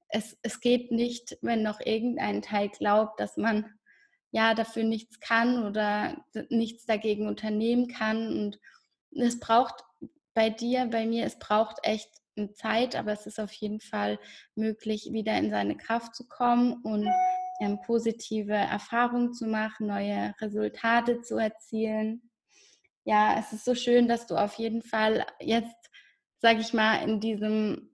es, es geht nicht, wenn noch irgendein Teil glaubt, dass man ja dafür nichts kann oder nichts dagegen unternehmen kann und es braucht bei dir, bei mir, es braucht echt Zeit, aber es ist auf jeden Fall möglich, wieder in seine Kraft zu kommen und ähm, positive Erfahrungen zu machen, neue Resultate zu erzielen. Ja, es ist so schön, dass du auf jeden Fall jetzt, sage ich mal, in diesem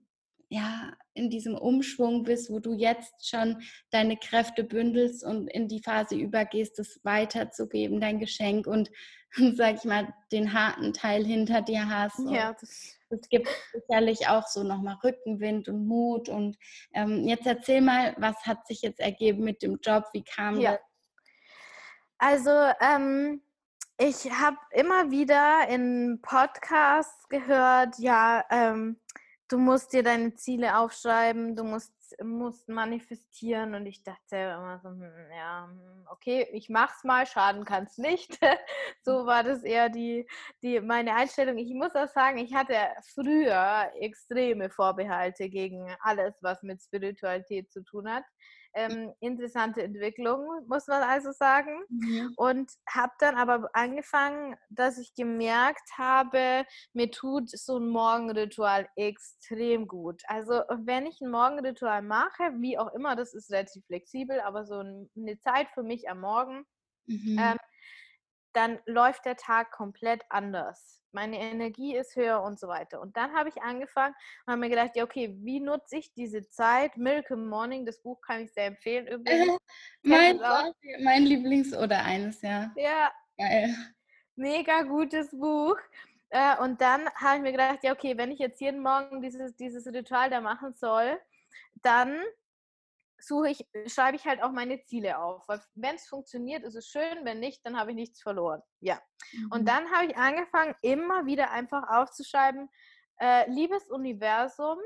ja, in diesem Umschwung bist, wo du jetzt schon deine Kräfte bündelst und in die Phase übergehst, das weiterzugeben, dein Geschenk und, sag ich mal, den harten Teil hinter dir hast. Ja, das es gibt sicherlich auch so nochmal Rückenwind und Mut. Und ähm, jetzt erzähl mal, was hat sich jetzt ergeben mit dem Job? Wie kam ja. das? Also, ähm, ich habe immer wieder in Podcasts gehört, ja, ähm, du musst dir deine Ziele aufschreiben, du musst, musst manifestieren. Und ich dachte immer so, hm, ja, hm, okay, ich mach's mal, schaden kann es nicht. so war das eher die, die, meine Einstellung. Ich muss auch sagen, ich hatte früher extreme Vorbehalte gegen alles, was mit Spiritualität zu tun hat ähm, interessante Entwicklung, muss man also sagen. Mhm. Und habe dann aber angefangen, dass ich gemerkt habe, mir tut so ein Morgenritual extrem gut. Also wenn ich ein Morgenritual mache, wie auch immer, das ist relativ flexibel, aber so eine Zeit für mich am Morgen, mhm. ähm, dann läuft der Tag komplett anders meine Energie ist höher und so weiter. Und dann habe ich angefangen und habe mir gedacht, ja, okay, wie nutze ich diese Zeit? Milk in Morning, das Buch kann ich sehr empfehlen. Übrigens. mein, mein Lieblings- oder eines, ja. Ja. Geil. Mega gutes Buch. Äh, und dann habe ich mir gedacht, ja, okay, wenn ich jetzt jeden Morgen dieses, dieses Ritual da machen soll, dann suche ich, schreibe ich halt auch meine Ziele auf. Weil wenn es funktioniert, ist es schön, wenn nicht, dann habe ich nichts verloren. Ja. Mhm. Und dann habe ich angefangen, immer wieder einfach aufzuschreiben, äh, liebes Universum,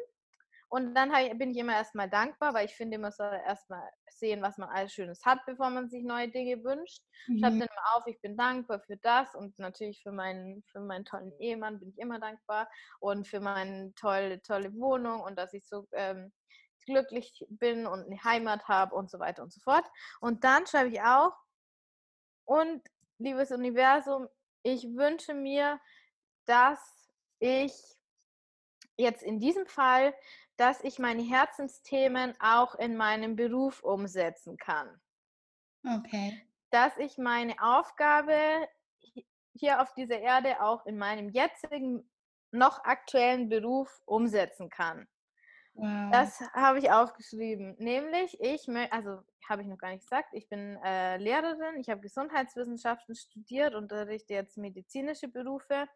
Und dann ich, bin ich immer erstmal dankbar, weil ich finde, man soll erstmal sehen, was man alles Schönes hat, bevor man sich neue Dinge wünscht. Mhm. Schreibe dann immer auf, ich bin dankbar für das und natürlich für meinen, für meinen tollen Ehemann bin ich immer dankbar und für meine tolle, tolle Wohnung und dass ich so ähm, glücklich bin und eine Heimat habe und so weiter und so fort. Und dann schreibe ich auch, und liebes Universum, ich wünsche mir, dass ich jetzt in diesem Fall dass ich meine Herzensthemen auch in meinem Beruf umsetzen kann. Okay. Dass ich meine Aufgabe hier auf dieser Erde auch in meinem jetzigen, noch aktuellen Beruf umsetzen kann. Das habe ich aufgeschrieben. Nämlich, ich, also habe ich noch gar nicht gesagt, ich bin äh, Lehrerin, ich habe Gesundheitswissenschaften studiert, unterrichte jetzt medizinische Berufe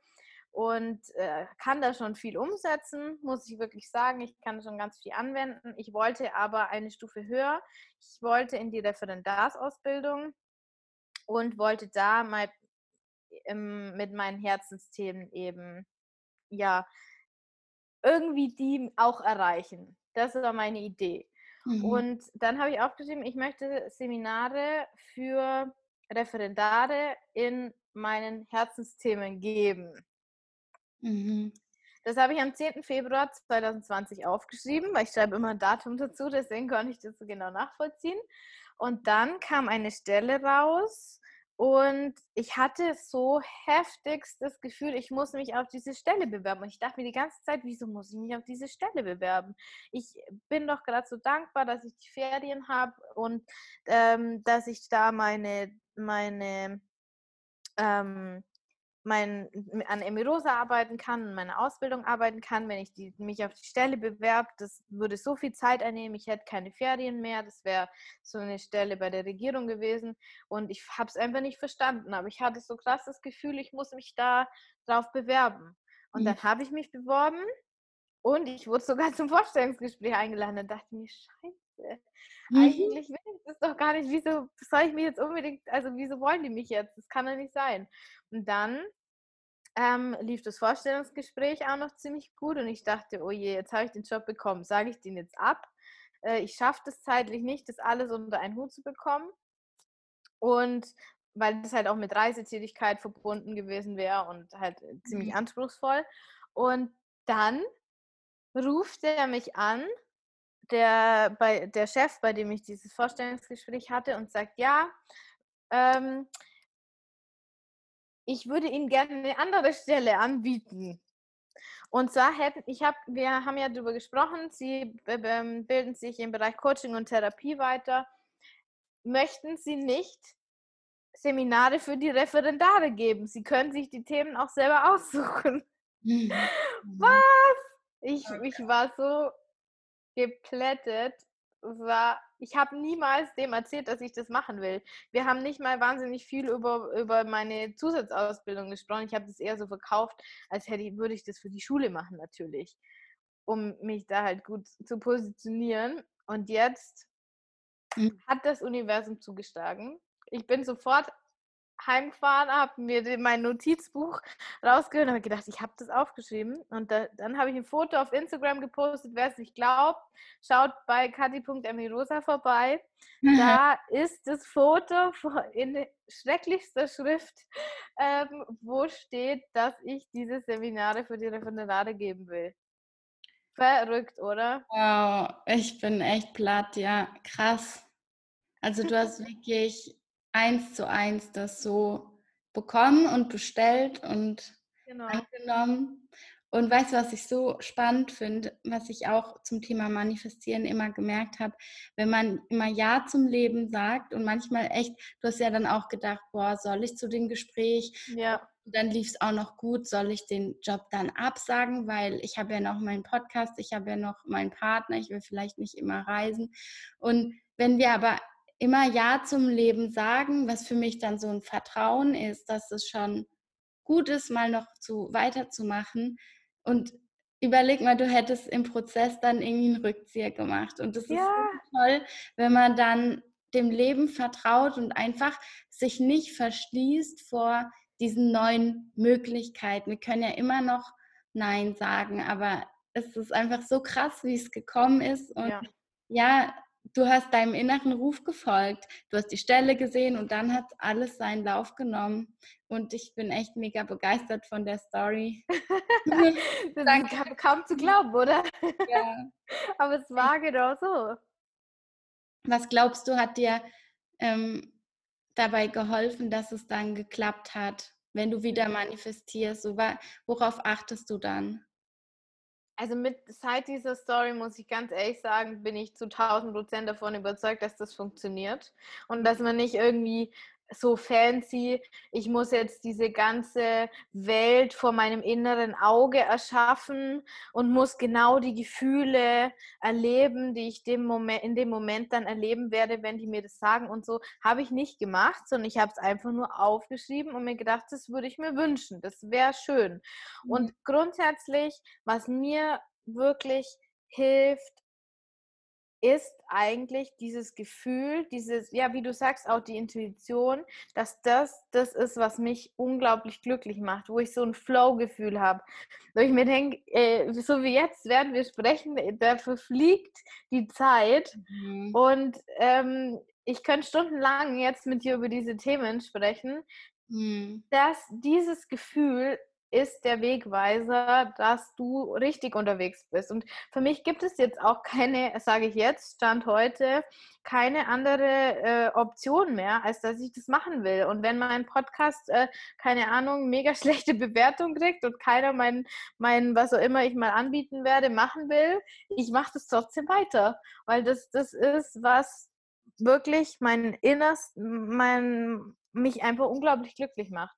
und äh, kann da schon viel umsetzen, muss ich wirklich sagen. Ich kann schon ganz viel anwenden. Ich wollte aber eine Stufe höher. Ich wollte in die Referendarsausbildung und wollte da mal im, mit meinen Herzensthemen eben, ja, irgendwie die auch erreichen. Das war meine Idee. Mhm. Und dann habe ich aufgeschrieben, ich möchte Seminare für Referendare in meinen Herzensthemen geben. Mhm. Das habe ich am 10. Februar 2020 aufgeschrieben, weil ich schreibe immer ein Datum dazu, deswegen konnte ich das so genau nachvollziehen. Und dann kam eine Stelle raus und ich hatte so heftigst das Gefühl, ich muss mich auf diese Stelle bewerben. Und ich dachte mir die ganze Zeit, wieso muss ich mich auf diese Stelle bewerben? Ich bin doch gerade so dankbar, dass ich die Ferien habe und ähm, dass ich da meine, meine ähm, mein, an Emirosa arbeiten kann, meine Ausbildung arbeiten kann, wenn ich die, mich auf die Stelle bewerbe, das würde so viel Zeit einnehmen, ich hätte keine Ferien mehr, das wäre so eine Stelle bei der Regierung gewesen. Und ich habe es einfach nicht verstanden, aber ich hatte so krass das Gefühl, ich muss mich da drauf bewerben. Und mhm. dann habe ich mich beworben und ich wurde sogar zum Vorstellungsgespräch eingeladen. Und dachte mir, scheiße, mhm. eigentlich will ich das doch gar nicht, wieso soll ich mich jetzt unbedingt, also wieso wollen die mich jetzt? Das kann doch nicht sein. Und dann ähm, lief das Vorstellungsgespräch auch noch ziemlich gut und ich dachte, oh je, jetzt habe ich den Job bekommen, sage ich den jetzt ab? Äh, ich schaffe das zeitlich nicht, das alles unter einen Hut zu bekommen. Und weil das halt auch mit Reisetätigkeit verbunden gewesen wäre und halt ziemlich mhm. anspruchsvoll. Und dann ruft er mich an, der, bei, der Chef, bei dem ich dieses Vorstellungsgespräch hatte, und sagt, ja, ähm, ich würde Ihnen gerne eine andere Stelle anbieten. Und zwar hätten, ich habe, wir haben ja darüber gesprochen, Sie bilden sich im Bereich Coaching und Therapie weiter. Möchten Sie nicht Seminare für die Referendare geben? Sie können sich die Themen auch selber aussuchen. Mhm. Was? Ich, ich war so geplättet war, ich habe niemals dem erzählt, dass ich das machen will. Wir haben nicht mal wahnsinnig viel über, über meine Zusatzausbildung gesprochen. Ich habe das eher so verkauft, als hätte ich, würde ich das für die Schule machen natürlich, um mich da halt gut zu positionieren. Und jetzt mhm. hat das Universum zugeschlagen. Ich bin sofort heimgefahren, habe mir mein Notizbuch rausgehört und habe gedacht, ich habe das aufgeschrieben. Und da, dann habe ich ein Foto auf Instagram gepostet. Wer es nicht glaubt, schaut bei kati.emirosa vorbei. Da ist das Foto in schrecklichster Schrift, ähm, wo steht, dass ich diese Seminare für die Referendare geben will. Verrückt, oder? Wow, ich bin echt platt, ja, krass. Also du hast wirklich eins zu eins das so bekommen und bestellt und genau. angenommen. Und weißt du, was ich so spannend finde, was ich auch zum Thema Manifestieren immer gemerkt habe, wenn man immer Ja zum Leben sagt und manchmal echt, du hast ja dann auch gedacht, boah, soll ich zu dem Gespräch? Ja. dann lief es auch noch gut, soll ich den Job dann absagen, weil ich habe ja noch meinen Podcast, ich habe ja noch meinen Partner, ich will vielleicht nicht immer reisen. Und wenn wir aber immer Ja zum Leben sagen, was für mich dann so ein Vertrauen ist, dass es schon gut ist, mal noch zu weiterzumachen. Und überleg mal, du hättest im Prozess dann irgendwie einen Rückzieher gemacht. Und das ja. ist toll, wenn man dann dem Leben vertraut und einfach sich nicht verschließt vor diesen neuen Möglichkeiten. Wir können ja immer noch Nein sagen, aber es ist einfach so krass, wie es gekommen ist. Und ja, ja du hast deinem inneren Ruf gefolgt. Du hast die Stelle gesehen und dann hat alles seinen Lauf genommen. Und ich bin echt mega begeistert von der Story. das ist kaum zu glauben, oder? Ja. Aber es war genau so. Was glaubst du, hat dir ähm, dabei geholfen, dass es dann geklappt hat, wenn du wieder manifestierst? So, worauf achtest du dann? Also mit seit dieser Story muss ich ganz ehrlich sagen, bin ich zu 1000 Prozent davon überzeugt, dass das funktioniert und dass man nicht irgendwie so fancy, ich muss jetzt diese ganze Welt vor meinem inneren Auge erschaffen und muss genau die Gefühle erleben, die ich dem Moment, in dem Moment dann erleben werde, wenn die mir das sagen und so, habe ich nicht gemacht, sondern ich habe es einfach nur aufgeschrieben und mir gedacht, das würde ich mir wünschen, das wäre schön. Und mhm. grundsätzlich, was mir wirklich hilft, ist eigentlich dieses Gefühl, dieses, ja, wie du sagst, auch die Intuition, dass das das ist, was mich unglaublich glücklich macht, wo ich so ein Flow-Gefühl habe. Wo ich mir denke, äh, so wie jetzt werden wir sprechen, da verfliegt die Zeit mhm. und ähm, ich könnte stundenlang jetzt mit dir über diese Themen sprechen, mhm. dass dieses Gefühl ist der Wegweiser, dass du richtig unterwegs bist. Und für mich gibt es jetzt auch keine, sage ich jetzt, Stand heute, keine andere äh, Option mehr, als dass ich das machen will. Und wenn mein Podcast, äh, keine Ahnung, mega schlechte Bewertung kriegt und keiner mein, mein, was auch immer ich mal anbieten werde, machen will, ich mache das trotzdem weiter. Weil das, das ist, was wirklich mein Innerst, mein, mich einfach unglaublich glücklich macht.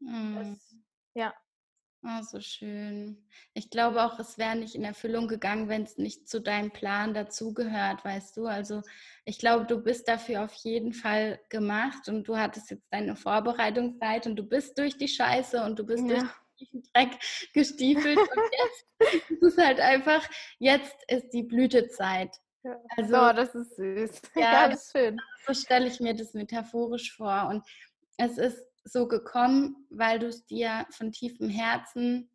Mm. Das, ja. Oh, so schön. Ich glaube auch, es wäre nicht in Erfüllung gegangen, wenn es nicht zu deinem Plan dazugehört, weißt du. Also ich glaube, du bist dafür auf jeden Fall gemacht und du hattest jetzt deine Vorbereitungszeit und du bist durch die Scheiße und du bist ja. durch den Dreck gestiefelt und jetzt ist es halt einfach, jetzt ist die Blütezeit. Also, oh, das ist süß. Ja, ja das ist schön. So stelle ich mir das metaphorisch vor und es ist so gekommen, weil du es dir von tiefem Herzen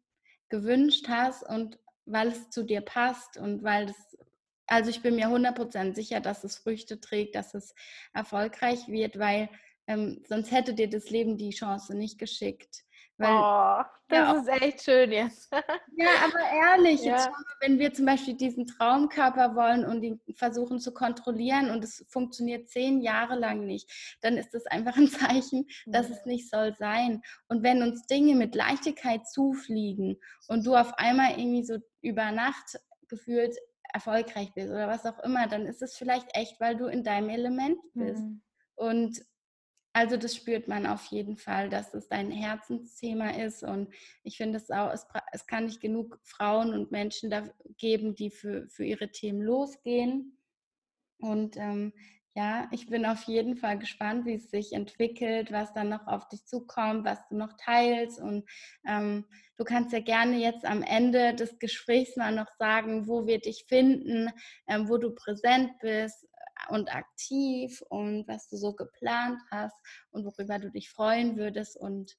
gewünscht hast und weil es zu dir passt und weil es, also ich bin mir 100% sicher, dass es Früchte trägt, dass es erfolgreich wird, weil ähm, sonst hätte dir das Leben die Chance nicht geschickt. Weil, oh, das ja, ist echt schön jetzt. ja, aber ehrlich, ja. jetzt, wenn wir zum Beispiel diesen Traumkörper wollen und ihn versuchen zu kontrollieren und es funktioniert zehn Jahre lang nicht, dann ist das einfach ein Zeichen, dass mhm. es nicht soll sein. Und wenn uns Dinge mit Leichtigkeit zufliegen und du auf einmal irgendwie so über Nacht gefühlt erfolgreich bist oder was auch immer, dann ist es vielleicht echt, weil du in deinem Element bist. Mhm. Und also das spürt man auf jeden Fall, dass es ein Herzensthema ist und ich finde es auch, es, es, kann nicht genug Frauen und Menschen da geben, die für, für ihre Themen losgehen. Und ähm, ja, ich bin auf jeden Fall gespannt, wie es sich entwickelt, was dann noch auf dich zukommt, was du noch teilst. Und ähm, du kannst ja gerne jetzt am Ende des Gesprächs mal noch sagen, wo wir dich finden, ähm, wo du präsent bist, und aktiv und was du so geplant hast und worüber du dich freuen würdest. Und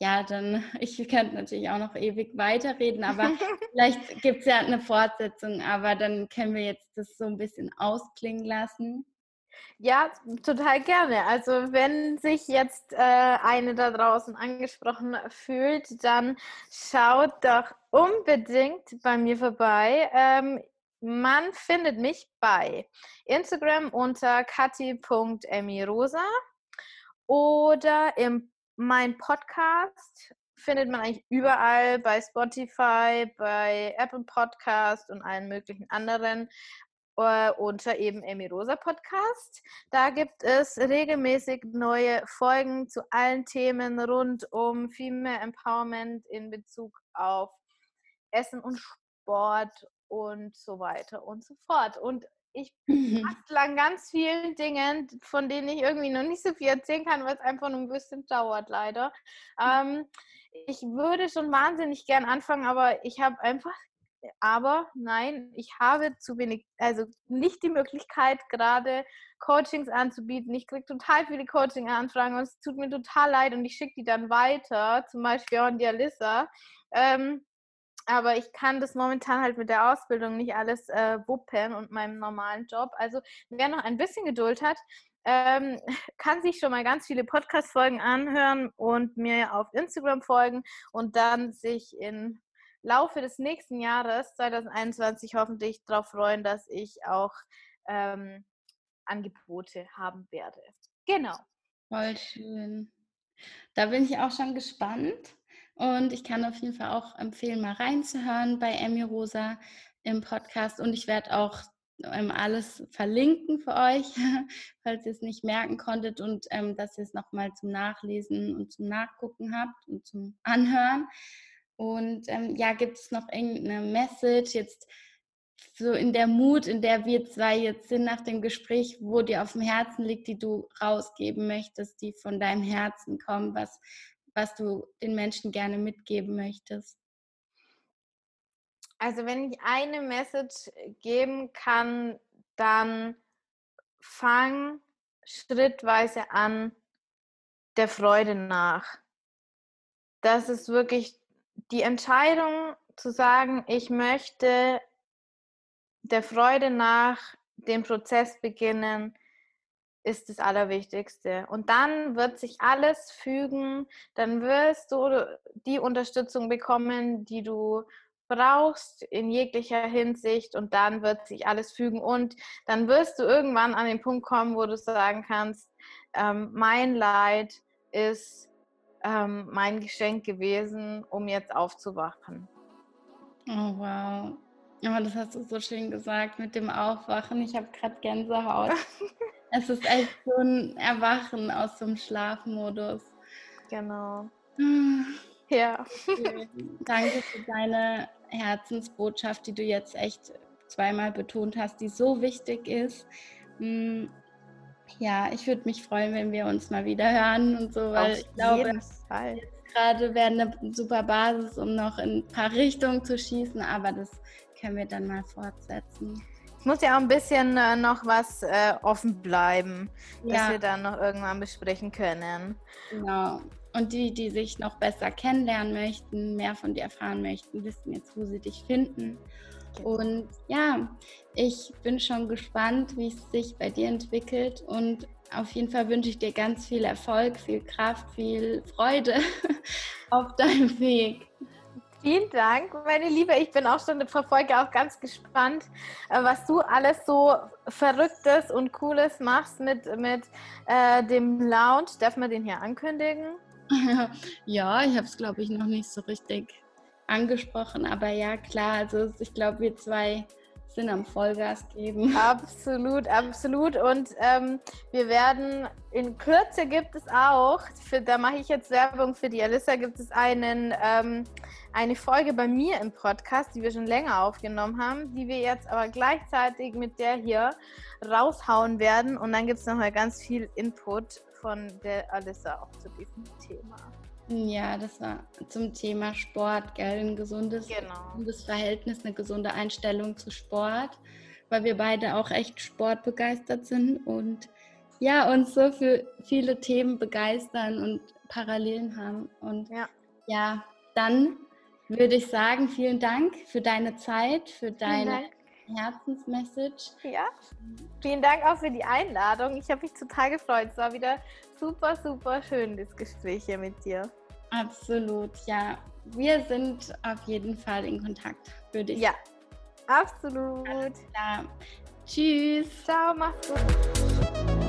ja, dann, ich könnte natürlich auch noch ewig weiterreden, aber vielleicht gibt es ja eine Fortsetzung, aber dann können wir jetzt das so ein bisschen ausklingen lassen. Ja, total gerne. Also wenn sich jetzt äh, eine da draußen angesprochen fühlt, dann schaut doch unbedingt bei mir vorbei. Ähm, man findet mich bei Instagram unter kati.emirosa oder im mein Podcast findet man eigentlich überall bei Spotify, bei Apple Podcast und allen möglichen anderen äh, unter eben Emirosa Podcast. Da gibt es regelmäßig neue Folgen zu allen Themen rund um Female Empowerment in Bezug auf Essen und Sport und so weiter und so fort. Und ich bastel an ganz vielen Dingen, von denen ich irgendwie noch nicht so viel erzählen kann, weil es einfach nur ein bisschen dauert, leider. Ähm, ich würde schon wahnsinnig gern anfangen, aber ich habe einfach, aber nein, ich habe zu wenig, also nicht die Möglichkeit, gerade Coachings anzubieten. Ich kriege total viele Coaching-Anfragen und es tut mir total leid und ich schicke die dann weiter, zum Beispiel an die Alissa. Ähm, aber ich kann das momentan halt mit der Ausbildung nicht alles äh, wuppen und meinem normalen Job. Also wer noch ein bisschen Geduld hat, ähm, kann sich schon mal ganz viele Podcast-Folgen anhören und mir auf Instagram folgen und dann sich im Laufe des nächsten Jahres, 2021, hoffentlich darauf freuen, dass ich auch ähm, Angebote haben werde. Genau. Voll schön. Da bin ich auch schon gespannt. Und ich kann auf jeden Fall auch empfehlen, mal reinzuhören bei Emmy Rosa im Podcast. Und ich werde auch ähm, alles verlinken für euch, falls ihr es nicht merken konntet und ähm, dass ihr es nochmal zum Nachlesen und zum Nachgucken habt und zum Anhören. Und ähm, ja, gibt es noch irgendeine Message jetzt so in der Mut, in der wir zwei jetzt sind nach dem Gespräch, wo dir auf dem Herzen liegt, die du rausgeben möchtest, die von deinem Herzen kommen, was was du den Menschen gerne mitgeben möchtest? Also wenn ich eine Message geben kann, dann fang schrittweise an der Freude nach. Das ist wirklich die Entscheidung zu sagen, ich möchte der Freude nach den Prozess beginnen, ist das Allerwichtigste. Und dann wird sich alles fügen, dann wirst du die Unterstützung bekommen, die du brauchst in jeglicher Hinsicht und dann wird sich alles fügen und dann wirst du irgendwann an den Punkt kommen, wo du sagen kannst, ähm, mein Leid ist ähm, mein Geschenk gewesen, um jetzt aufzuwachen. Oh wow. Aber das hast du so schön gesagt mit dem Aufwachen. Ich habe gerade Gänsehaut. Es ist echt so ein Erwachen aus dem Schlafmodus. Genau. Ja. Danke für deine Herzensbotschaft, die du jetzt echt zweimal betont hast, die so wichtig ist. Hm, ja, ich würde mich freuen, wenn wir uns mal wieder hören und so, weil Auf ich glaube, gerade wäre eine super Basis, um noch in ein paar Richtungen zu schießen, aber das können wir dann mal fortsetzen. Es muss ja auch ein bisschen äh, noch was äh, offen bleiben, ja. dass wir dann noch irgendwann besprechen können. Genau. Und die, die sich noch besser kennenlernen möchten, mehr von dir erfahren möchten, wissen jetzt, wo sie dich finden. Genau. Und ja, ich bin schon gespannt, wie es sich bei dir entwickelt. Und auf jeden Fall wünsche ich dir ganz viel Erfolg, viel Kraft, viel Freude auf deinem Weg. Vielen Dank, meine Liebe. Ich bin auch schon verfolge auch ganz gespannt, äh, was du alles so Verrücktes und Cooles machst mit, mit äh, dem Lounge. Darf man den hier ankündigen? ja, ich habe es, glaube ich, noch nicht so richtig angesprochen. Aber ja, klar, also ich glaube, wir zwei sind am Vollgas geben. Absolut, absolut. Und ähm, wir werden in Kürze gibt es auch, für, da mache ich jetzt Werbung für die Alissa, gibt es einen, ähm, eine Folge bei mir im Podcast, die wir schon länger aufgenommen haben, die wir jetzt aber gleichzeitig mit der hier raushauen werden. Und dann gibt es nochmal ganz viel Input von der Alissa auch zu diesem Thema. Ja, das war zum Thema Sport, gell? Ein gesundes, genau. gesundes Verhältnis, eine gesunde Einstellung zu Sport, weil wir beide auch echt sportbegeistert sind und ja, uns so für viele Themen begeistern und Parallelen haben. Und ja, ja dann würde ich sagen, vielen Dank für deine Zeit, für deine Herzensmessage. Ja, vielen Dank auch für die Einladung. Ich habe mich total gefreut. Es war wieder super, super schön, das Gespräch hier mit dir. Absolut, ja. Wir sind auf jeden Fall in Kontakt, würde ich Ja, absolut. Tschüss. Ciao, mach's gut.